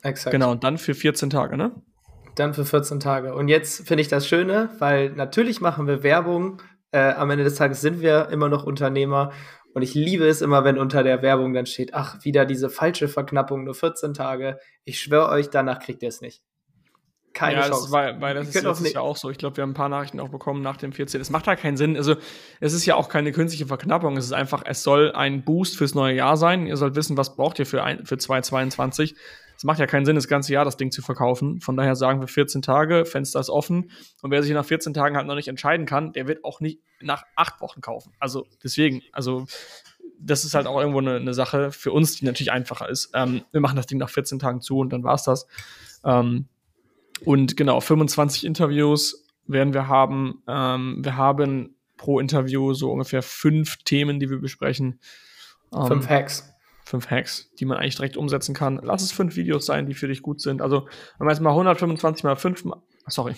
Exakt. Genau, und dann für 14 Tage, ne? Dann für 14 Tage. Und jetzt finde ich das Schöne, weil natürlich machen wir Werbung. Äh, am Ende des Tages sind wir immer noch Unternehmer. Und ich liebe es immer, wenn unter der Werbung dann steht, ach, wieder diese falsche Verknappung, nur 14 Tage. Ich schwöre euch, danach kriegt ihr es nicht. Keine ja, Chance. Das war, weil das ist, das ist ja auch so. Ich glaube, wir haben ein paar Nachrichten auch bekommen nach dem 14. Es macht da keinen Sinn. Also, es ist ja auch keine künstliche Verknappung. Es ist einfach, es soll ein Boost fürs neue Jahr sein. Ihr sollt wissen, was braucht ihr für, ein, für 2022. Es macht ja keinen Sinn, das ganze Jahr das Ding zu verkaufen. Von daher sagen wir 14 Tage, Fenster ist offen. Und wer sich nach 14 Tagen halt noch nicht entscheiden kann, der wird auch nicht nach acht Wochen kaufen. Also deswegen, also das ist halt auch irgendwo eine, eine Sache für uns, die natürlich einfacher ist. Ähm, wir machen das Ding nach 14 Tagen zu und dann war's das. Ähm, und genau, 25 Interviews werden wir haben. Ähm, wir haben pro Interview so ungefähr fünf Themen, die wir besprechen. Ähm, fünf Hacks fünf Hacks, die man eigentlich direkt umsetzen kann. Lass es fünf Videos sein, die für dich gut sind. Also, wenn man jetzt mal 125 mal 5, sorry.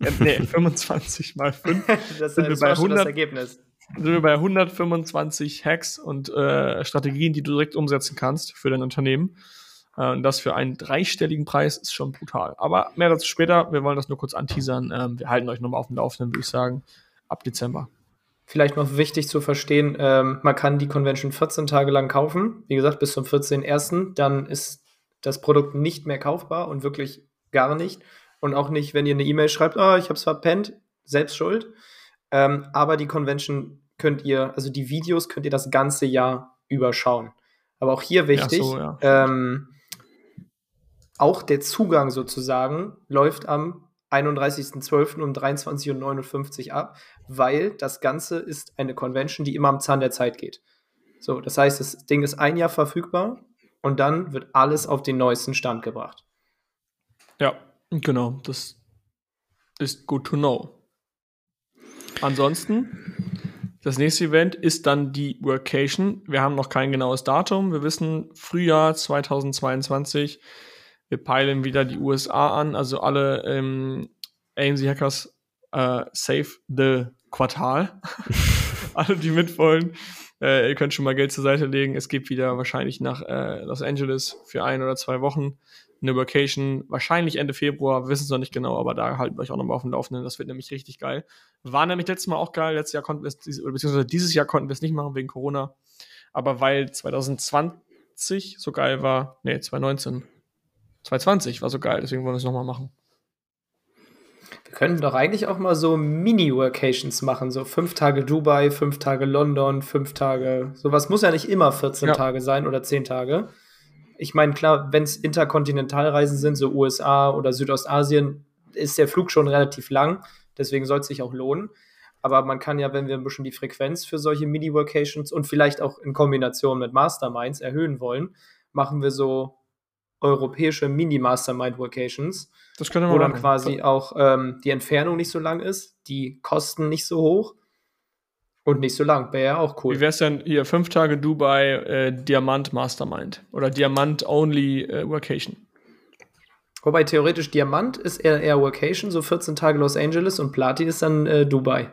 Ja, nee, [LAUGHS] 25 mal 5. das, sind wir bei 100, das Ergebnis. Sind wir bei 125 Hacks und äh, Strategien, die du direkt umsetzen kannst für dein Unternehmen. Äh, und das für einen dreistelligen Preis ist schon brutal. Aber mehr dazu später. Wir wollen das nur kurz anteasern. Ähm, wir halten euch nochmal auf dem Laufenden, würde ich sagen, ab Dezember. Vielleicht noch wichtig zu verstehen, ähm, man kann die Convention 14 Tage lang kaufen. Wie gesagt, bis zum 14.01. Dann ist das Produkt nicht mehr kaufbar und wirklich gar nicht. Und auch nicht, wenn ihr eine E-Mail schreibt, oh, ich habe es verpennt, selbst schuld. Ähm, aber die Convention könnt ihr, also die Videos könnt ihr das ganze Jahr überschauen. Aber auch hier wichtig, ja, so, ja. ähm, auch der Zugang sozusagen läuft am 31.12. um 23.59 Uhr ab, weil das Ganze ist eine Convention, die immer am Zahn der Zeit geht. So, das heißt, das Ding ist ein Jahr verfügbar und dann wird alles auf den neuesten Stand gebracht. Ja, genau, das ist good to know. Ansonsten, das nächste Event ist dann die Workation. Wir haben noch kein genaues Datum. Wir wissen Frühjahr 2022 wir peilen wieder die USA an, also alle ähm, AMC Hackers äh, save the Quartal. [LAUGHS] alle, die mitwollen. Äh, ihr könnt schon mal Geld zur Seite legen. Es geht wieder wahrscheinlich nach äh, Los Angeles für ein oder zwei Wochen eine Vacation, wahrscheinlich Ende Februar, wir wissen es noch nicht genau, aber da halten wir euch auch nochmal auf dem Laufenden. Das wird nämlich richtig geil. War nämlich letztes Mal auch geil. Letztes Jahr konnten wir es, beziehungsweise dieses Jahr konnten wir es nicht machen wegen Corona. Aber weil 2020 so geil war, nee, 2019 220 war so geil, deswegen wollen wir es nochmal machen. Wir könnten doch eigentlich auch mal so Mini-Workations machen, so fünf Tage Dubai, fünf Tage London, fünf Tage. Sowas muss ja nicht immer 14 ja. Tage sein oder 10 Tage. Ich meine, klar, wenn es Interkontinentalreisen sind, so USA oder Südostasien, ist der Flug schon relativ lang. Deswegen soll es sich auch lohnen. Aber man kann ja, wenn wir ein bisschen die Frequenz für solche Mini-Workations und vielleicht auch in Kombination mit Masterminds erhöhen wollen, machen wir so europäische Mini-Mastermind-Vocations. Das könnte man Wo dann machen. quasi auch ähm, die Entfernung nicht so lang ist, die Kosten nicht so hoch und nicht so lang. Wäre ja auch cool. Wie wäre es denn hier? Fünf Tage Dubai äh, Diamant Mastermind oder Diamant Only äh, Vacation? Wobei theoretisch Diamant ist eher, eher Vacation, so 14 Tage Los Angeles und Platin ist dann äh, Dubai.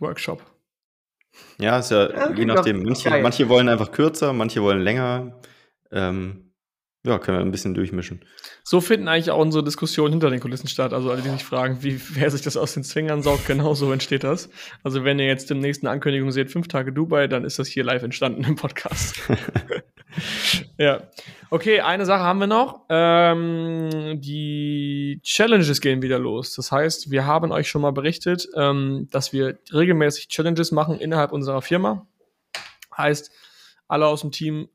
Workshop. Ja, ist ja, ja je nachdem. Manche, manche, wollen einfach kürzer, manche wollen länger. Ähm, ja, können wir ein bisschen durchmischen. So finden eigentlich auch unsere Diskussionen hinter den Kulissen statt. Also alle, die sich fragen, wie wer sich das aus den Zwingern saugt, genau so entsteht das. Also wenn ihr jetzt demnächst eine Ankündigung seht, fünf Tage Dubai, dann ist das hier live entstanden im Podcast. [LAUGHS] ja. Okay, eine Sache haben wir noch. Ähm, die Challenges gehen wieder los. Das heißt, wir haben euch schon mal berichtet, ähm, dass wir regelmäßig Challenges machen innerhalb unserer Firma. Heißt, alle aus dem Team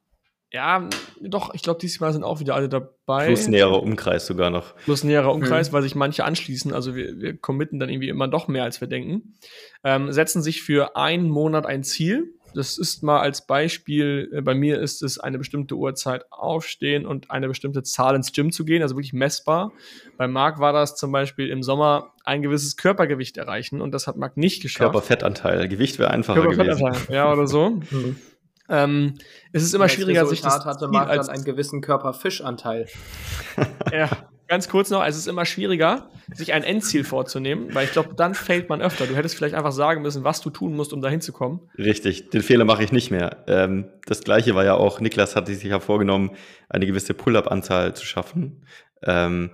ja, doch, ich glaube, diesmal sind auch wieder alle dabei. Plus näherer Umkreis sogar noch. Plus näherer Umkreis, mhm. weil sich manche anschließen. Also wir, wir committen dann irgendwie immer doch mehr, als wir denken. Ähm, setzen sich für einen Monat ein Ziel. Das ist mal als Beispiel, äh, bei mir ist es eine bestimmte Uhrzeit aufstehen und eine bestimmte Zahl ins Gym zu gehen, also wirklich messbar. Bei Marc war das zum Beispiel im Sommer ein gewisses Körpergewicht erreichen und das hat Marc nicht geschafft. Körperfettanteil, Gewicht wäre einfacher gewesen. Ja, oder so. [LAUGHS] Mhm. Ähm, es ist immer schwieriger, sich das hatte Marc dann einen gewissen Körperfischanteil. [LAUGHS] ja, ganz kurz noch, es ist immer schwieriger, sich ein Endziel vorzunehmen, weil ich glaube, dann fällt man öfter. Du hättest vielleicht einfach sagen müssen, was du tun musst, um da hinzukommen. Richtig, den Fehler mache ich nicht mehr. Ähm, das gleiche war ja auch, Niklas hatte sich ja vorgenommen, eine gewisse Pull-up-Anzahl zu schaffen. Ähm,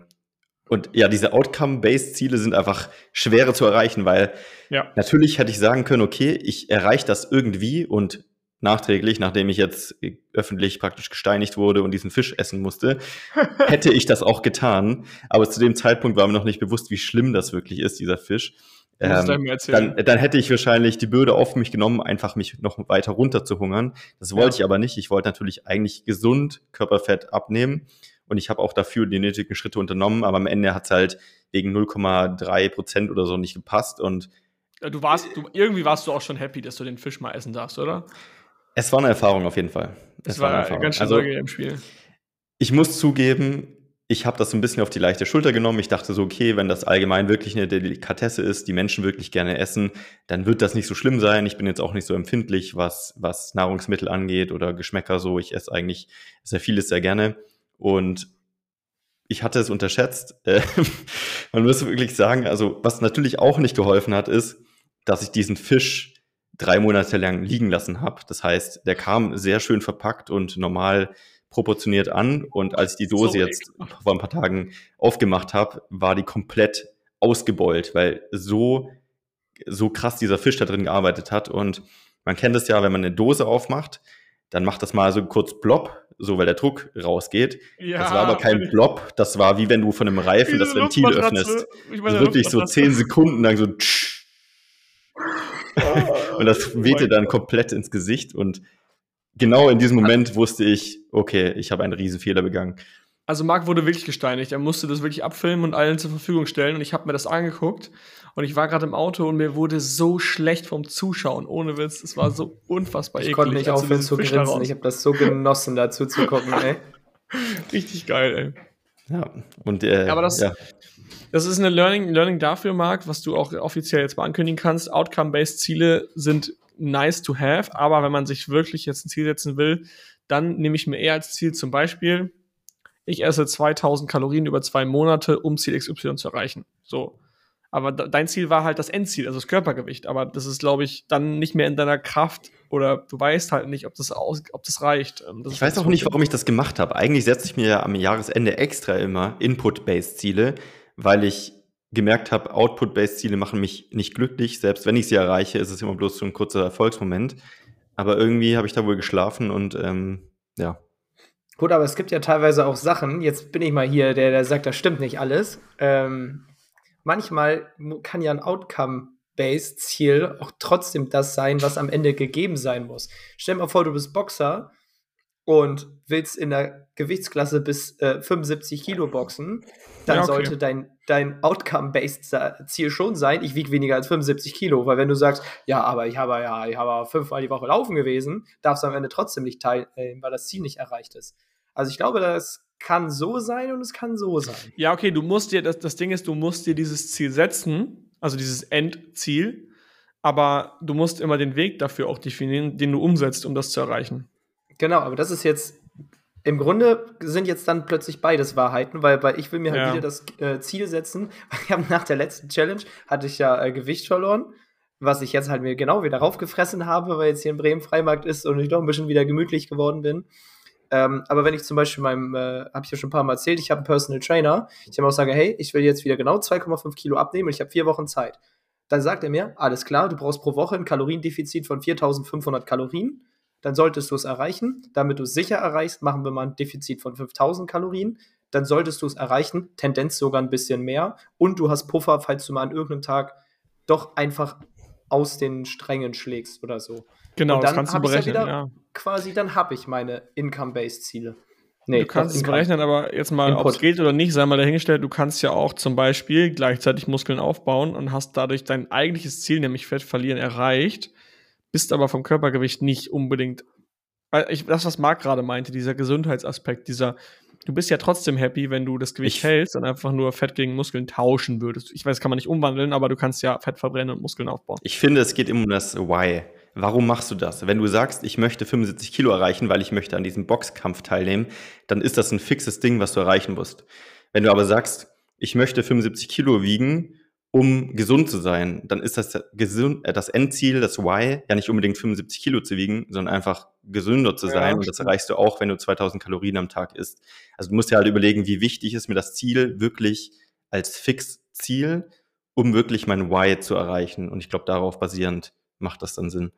und ja, diese Outcome-Based-Ziele sind einfach schwerer zu erreichen, weil ja. natürlich hätte ich sagen können, okay, ich erreiche das irgendwie und nachträglich, nachdem ich jetzt öffentlich praktisch gesteinigt wurde und diesen Fisch essen musste, [LAUGHS] hätte ich das auch getan. Aber zu dem Zeitpunkt war mir noch nicht bewusst, wie schlimm das wirklich ist, dieser Fisch. Ähm, dann, dann hätte ich wahrscheinlich die Bürde auf mich genommen, einfach mich noch weiter runter zu hungern. Das wollte ja. ich aber nicht. Ich wollte natürlich eigentlich gesund Körperfett abnehmen. Und ich habe auch dafür die nötigen Schritte unternommen, aber am Ende hat es halt wegen 0,3 Prozent oder so nicht gepasst. Und du warst, du, irgendwie warst du auch schon happy, dass du den Fisch mal essen darfst, oder? Es war eine Erfahrung auf jeden Fall. Es, es war, war ganz schön also, im Spiel. Ich muss zugeben, ich habe das so ein bisschen auf die leichte Schulter genommen. Ich dachte so, okay, wenn das allgemein wirklich eine Delikatesse ist, die Menschen wirklich gerne essen, dann wird das nicht so schlimm sein. Ich bin jetzt auch nicht so empfindlich, was, was Nahrungsmittel angeht oder Geschmäcker so. Ich esse eigentlich sehr vieles sehr gerne. Und ich hatte es unterschätzt. [LAUGHS] Man muss wirklich sagen, also was natürlich auch nicht geholfen hat, ist, dass ich diesen Fisch drei Monate lang liegen lassen habe. Das heißt, der kam sehr schön verpackt und normal proportioniert an. Und als ich die Dose so jetzt vor ein paar Tagen aufgemacht habe, war die komplett ausgebeult, weil so, so krass dieser Fisch da drin gearbeitet hat. Und man kennt es ja, wenn man eine Dose aufmacht, dann macht das mal so kurz Blob, so weil der Druck rausgeht. Ja, das war aber kein Blob, das war wie wenn du von einem Reifen das Ventil öffnest. Ich meine, also wirklich so zehn Sekunden lang so. [LAUGHS] Tsch, und das wehte dann komplett ins Gesicht. Und genau in diesem Moment wusste ich, okay, ich habe einen Riesenfehler begangen. Also Marc wurde wirklich gesteinigt. Er musste das wirklich abfilmen und allen zur Verfügung stellen. Und ich habe mir das angeguckt. Und ich war gerade im Auto und mir wurde so schlecht vom Zuschauen. Ohne Witz. Es war so unfassbar ich eklig. Ich konnte nicht aufhören zu grinsen. Ich habe das so genossen, dazu zu gucken, ey. [LAUGHS] Richtig geil, ey. Ja, und äh, aber das, ja. Das ist eine Learning, Learning dafür, Marc, was du auch offiziell jetzt mal ankündigen kannst. Outcome-based Ziele sind nice to have, aber wenn man sich wirklich jetzt ein Ziel setzen will, dann nehme ich mir eher als Ziel zum Beispiel, ich esse 2000 Kalorien über zwei Monate, um Ziel XY zu erreichen. So. Aber dein Ziel war halt das Endziel, also das Körpergewicht. Aber das ist, glaube ich, dann nicht mehr in deiner Kraft oder du weißt halt nicht, ob das, aus, ob das reicht. Ähm, das ich weiß auch nicht, warum ich das gemacht habe. Eigentlich setze ich mir am Jahresende extra immer Input-based Ziele, weil ich gemerkt habe, Output-Based-Ziele machen mich nicht glücklich. Selbst wenn ich sie erreiche, ist es immer bloß so ein kurzer Erfolgsmoment. Aber irgendwie habe ich da wohl geschlafen und ähm, ja. Gut, aber es gibt ja teilweise auch Sachen, jetzt bin ich mal hier, der, der sagt, das stimmt nicht alles. Ähm, manchmal kann ja ein Outcome-Based-Ziel auch trotzdem das sein, was am Ende gegeben sein muss. Stell dir mal vor, du bist Boxer und willst in der Gewichtsklasse bis äh, 75 Kilo boxen, dann ja, okay. sollte dein, dein Outcome-based Ziel schon sein, ich wiege weniger als 75 Kilo. Weil wenn du sagst, ja, aber ich habe ja, ich habe fünfmal die Woche laufen gewesen, darfst du am Ende trotzdem nicht teilnehmen, weil das Ziel nicht erreicht ist. Also ich glaube, das kann so sein und es kann so sein. Ja, okay, du musst dir, das, das Ding ist, du musst dir dieses Ziel setzen, also dieses Endziel, aber du musst immer den Weg dafür auch definieren, den du umsetzt, um das zu erreichen. Genau, aber das ist jetzt im Grunde sind jetzt dann plötzlich beides Wahrheiten, weil, weil ich will mir halt ja. wieder das äh, Ziel setzen. [LAUGHS] Ich habe nach der letzten Challenge hatte ich ja äh, Gewicht verloren was ich jetzt halt mir genau wieder raufgefressen habe, weil jetzt hier in Bremen Freimarkt ist und ich doch ein bisschen wieder gemütlich geworden bin. Ähm, aber wenn ich zum Beispiel meinem, äh, habe ich ja schon ein paar Mal erzählt, ich habe einen Personal Trainer, ich ihm auch sage, hey, ich will jetzt wieder genau 2,5 Kilo abnehmen und ich habe vier Wochen Zeit. Dann sagt er mir, alles klar, du brauchst pro Woche ein Kaloriendefizit von 4500 Kalorien. Dann solltest du es erreichen. Damit du es sicher erreichst, machen wir mal ein Defizit von 5000 Kalorien. Dann solltest du es erreichen, Tendenz sogar ein bisschen mehr. Und du hast Puffer, falls du mal an irgendeinem Tag doch einfach aus den Strängen schlägst oder so. Genau, und dann das kannst du berechnen. wieder, Ja. Quasi, dann habe ich meine Income-Based-Ziele. du kannst es berechnen, aber jetzt mal, ob es geht oder nicht, sei mal dahingestellt, du kannst ja auch zum Beispiel gleichzeitig Muskeln aufbauen und hast dadurch dein eigentliches Ziel, nämlich Fett verlieren, erreicht, bist aber vom Körpergewicht nicht unbedingt. Weil ich, das, was Marc gerade meinte, dieser Gesundheitsaspekt, dieser, du bist ja trotzdem happy, wenn du das Gewicht Ich- hältst und einfach nur Fett gegen Muskeln tauschen würdest. Ich weiß, kann man nicht umwandeln, aber du kannst ja Fett verbrennen und Muskeln aufbauen. Ich finde, es geht immer um das Why. Warum machst du das? Wenn du sagst, ich möchte 75 Kilo erreichen, weil ich möchte an diesem Boxkampf teilnehmen, dann ist das ein fixes Ding, was du erreichen musst. Wenn du aber sagst, ich möchte 75 Kilo wiegen, um gesund zu sein, dann ist das gesund, äh, das Endziel, das Why, ja nicht unbedingt 75 Kilo zu wiegen, sondern einfach gesünder zu Ja, sein. Und das erreichst du auch, wenn du 2000 Kalorien am Tag isst. Also du musst dir halt überlegen, wie wichtig ist mir das Ziel wirklich als Fixziel, um wirklich mein Why zu erreichen. Und ich glaube, darauf basierend macht das dann Sinn.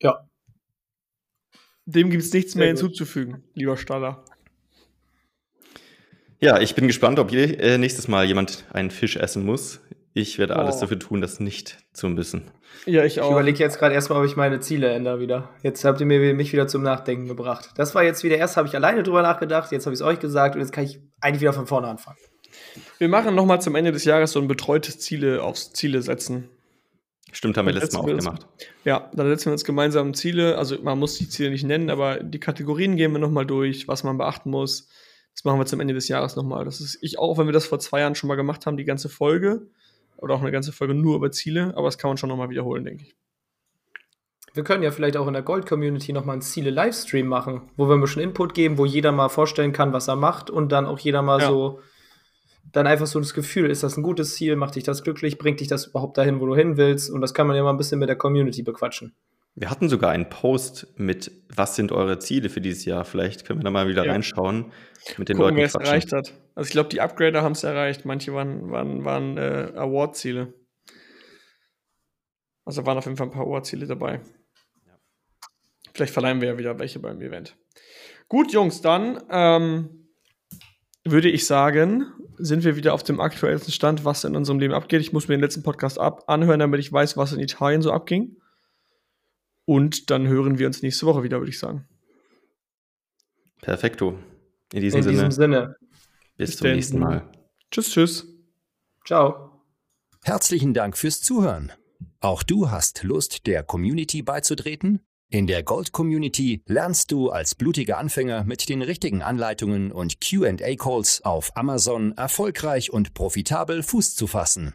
Ja, Dem gibt es nichts Sehr mehr gut. hinzuzufügen, lieber Staller. Ja, ich bin gespannt, ob je, äh, nächstes Mal jemand einen Fisch essen muss. Ich werde alles Oh. dafür tun, das nicht zu müssen. Ja, ich ich auch. überlege jetzt gerade erstmal, ob ich meine Ziele ändere wieder. Jetzt habt ihr mir mich wieder zum Nachdenken gebracht. Das war jetzt wieder, erst habe ich alleine drüber nachgedacht, jetzt habe ich es euch gesagt und jetzt kann ich eigentlich wieder von vorne anfangen. Wir machen noch mal zum Ende des Jahres so ein betreutes Ziele aufs Ziele setzen. Stimmt, haben wir letztes Mal auch gemacht. Ja, dann setzen wir uns gemeinsam Ziele. Also man muss die Ziele nicht nennen, aber die Kategorien gehen wir noch mal durch, was man beachten muss. Das machen wir zum Ende des Jahres noch mal. Das ist ich auch, wenn wir das vor zwei Jahren schon mal gemacht haben, die ganze Folge oder auch eine ganze Folge nur über Ziele. Aber das kann man schon noch mal wiederholen, denke ich. Wir können ja vielleicht auch in der Gold-Community nochmal einen Ziele-Livestream machen, wo wir ein bisschen Input geben, wo jeder mal vorstellen kann, was er macht und dann auch jeder mal Ja. so, dann einfach so das Gefühl, ist das ein gutes Ziel, macht dich das glücklich, bringt dich das überhaupt dahin, wo du hin willst und das kann man ja mal ein bisschen mit der Community bequatschen. Wir hatten sogar einen Post mit, was sind eure Ziele für dieses Jahr? Vielleicht können wir da mal wieder Ja. reinschauen, mit den Gucken, wer Leuten es erreicht hat. Also ich glaube, die Upgrader haben es erreicht. Manche waren, waren, waren äh, Award-Ziele. Also waren auf jeden Fall ein paar Award-Ziele dabei. Vielleicht verleihen wir ja wieder welche beim Event. Gut, Jungs, dann ähm, würde ich sagen, sind wir wieder auf dem aktuellsten Stand, was in unserem Leben abgeht. Ich muss mir den letzten Podcast ab anhören, damit ich weiß, was in Italien so abging. Und dann hören wir uns nächste Woche wieder, würde ich sagen. Perfekto. In diesem In Sinne, diesem Sinne. bis Bis zum denn. nächsten Mal. Tschüss, tschüss. Ciao. Herzlichen Dank fürs Zuhören. Auch du hast Lust, der Community beizutreten? In der Gold Community lernst du als blutiger Anfänger mit den richtigen Anleitungen und QA-Calls auf Amazon erfolgreich und profitabel Fuß zu fassen.